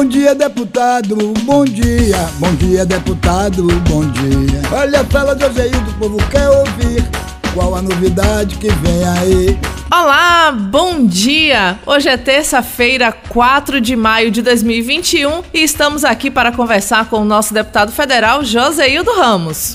Bom dia, deputado, bom dia. Bom dia, deputado, bom dia. Olha a fala de Ozeildo, o povo quer ouvir. Qual a novidade que vem aí? Olá, bom dia! Hoje é terça-feira, 4 de maio de 2021 e estamos aqui para conversar com o nosso deputado federal Joseildo Ramos.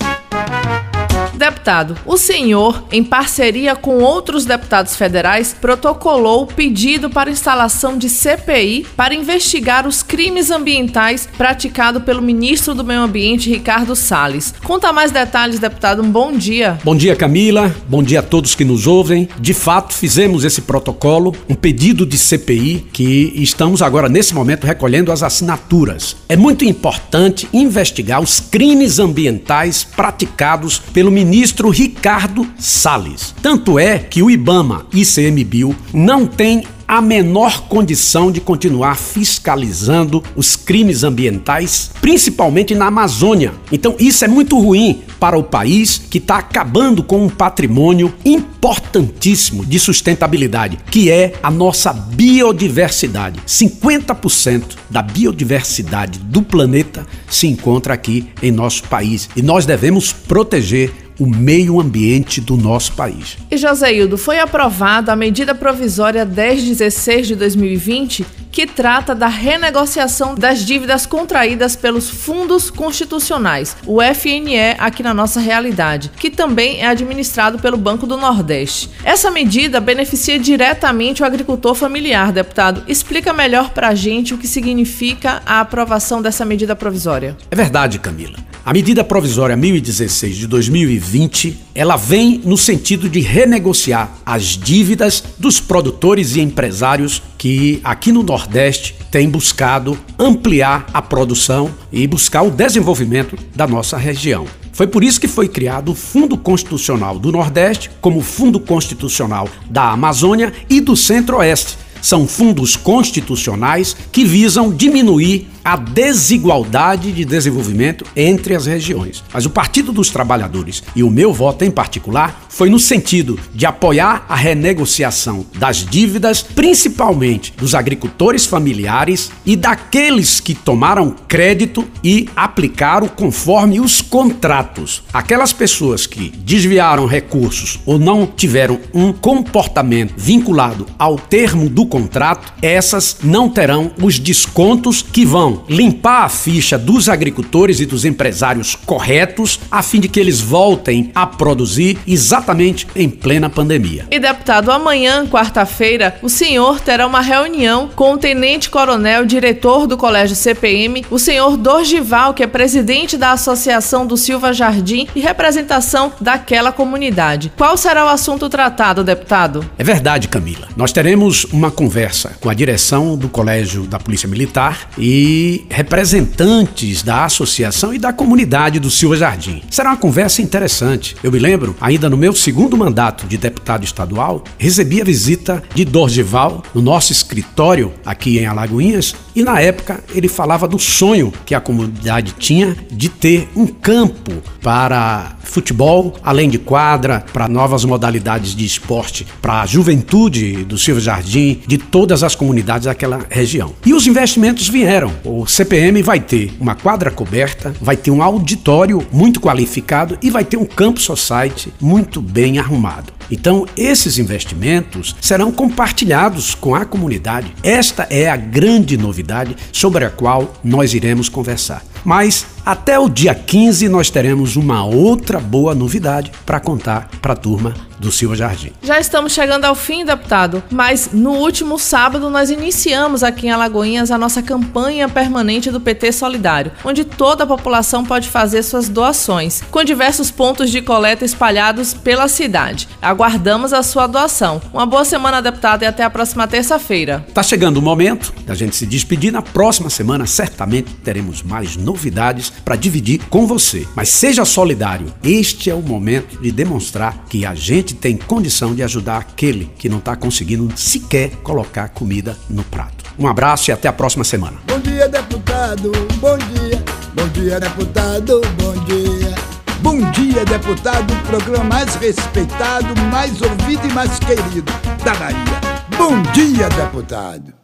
Deputado, o senhor, em parceria com outros deputados federais, protocolou o pedido para instalação de CPI para investigar os crimes ambientais praticados pelo ministro do Meio Ambiente, Ricardo Salles. Conta mais detalhes, deputado. Um bom dia. Bom dia, Camila. Bom dia a todos que nos ouvem. De fato, fizemos esse protocolo, um pedido de CPI que estamos agora, nesse momento, recolhendo as assinaturas. É muito importante investigar os crimes ambientais praticados pelo ministro ministro Ricardo Salles. Tanto é que o IBAMA e ICMBio não têm a menor condição de continuar fiscalizando os crimes ambientais, principalmente na Amazônia. Então, isso é muito ruim para o país que está acabando com um patrimônio importantíssimo de sustentabilidade, que é a nossa biodiversidade. 50% da biodiversidade do planeta se encontra aqui em nosso país e nós devemos proteger o meio ambiente do nosso país. E Joséildo, foi aprovada a medida provisória 1016 de 2020 que trata da renegociação das dívidas contraídas pelos fundos constitucionais, o FNE aqui na nossa realidade, que também é administrado pelo Banco do Nordeste. Essa medida beneficia diretamente o agricultor familiar, deputado. Explica melhor para a gente o que significa a aprovação dessa medida provisória. É verdade, Camila. A medida provisória 1016 de 2020, ela vem no sentido de renegociar as dívidas dos produtores e empresários que aqui no Nordeste têm buscado ampliar a produção e buscar o desenvolvimento da nossa região. Foi por isso que foi criado o Fundo Constitucional do Nordeste, como Fundo Constitucional da Amazônia e do Centro-Oeste. São fundos constitucionais que visam diminuir a desigualdade de desenvolvimento entre as regiões. Mas o Partido dos Trabalhadores e o meu voto em particular foi no sentido de apoiar a renegociação das dívidas, principalmente dos agricultores familiares e daqueles que tomaram crédito e aplicaram conforme os contratos. Aquelas pessoas que desviaram recursos ou não tiveram um comportamento vinculado ao termo do contrato, essas não terão os descontos que vão limpar a ficha dos agricultores e dos empresários corretos, a fim de que eles voltem a produzir exatamente em plena pandemia. E deputado, amanhã, quarta-feira, o senhor terá uma reunião com o tenente-coronel, diretor do Colégio CPM, o senhor Dorgival, que é presidente da Associação do Silva Jardim e representação daquela comunidade. Qual será o assunto tratado, deputado? É verdade, Camila. Nós teremos uma conversa com a direção do Colégio da Polícia Militar e representantes da associação e da comunidade do Silva Jardim. Será uma conversa interessante. Eu me lembro, ainda no meu segundo mandato de deputado estadual, recebi a visita de Dorgival no nosso escritório aqui em Alagoinhas e na época ele falava do sonho que a comunidade tinha de ter um campo para futebol, além de quadra, para novas modalidades de esporte, para a juventude do Silva Jardim, de todas as comunidades daquela região. E os investimentos vieram. O CPM vai ter uma quadra coberta, vai ter um auditório muito qualificado e vai ter um campo society muito bem arrumado. Então, esses investimentos serão compartilhados com a comunidade. Esta é a grande novidade sobre a qual nós iremos conversar. Mas até o dia 15 nós teremos uma outra boa novidade para contar para a turma do Silva Jardim. Já estamos chegando ao fim, deputado, mas no último sábado nós iniciamos aqui em Alagoinhas a nossa campanha permanente do PT Solidário, onde toda a população pode fazer suas doações, com diversos pontos de coleta espalhados pela cidade. Aguardamos a sua doação. Uma boa semana, deputado, e até a próxima terça-feira. Tá chegando o momento da gente se despedir. Na próxima semana, certamente teremos mais novidades para dividir com você. Mas seja solidário. Este é o momento de demonstrar que a gente tem condição de ajudar aquele que não está conseguindo sequer colocar comida no prato. Um abraço e até a próxima semana. Bom dia, deputado. Bom dia. Bom dia, deputado. Bom dia. Bom dia, deputado. O programa mais respeitado, mais ouvido e mais querido da Bahia. Bom dia, deputado.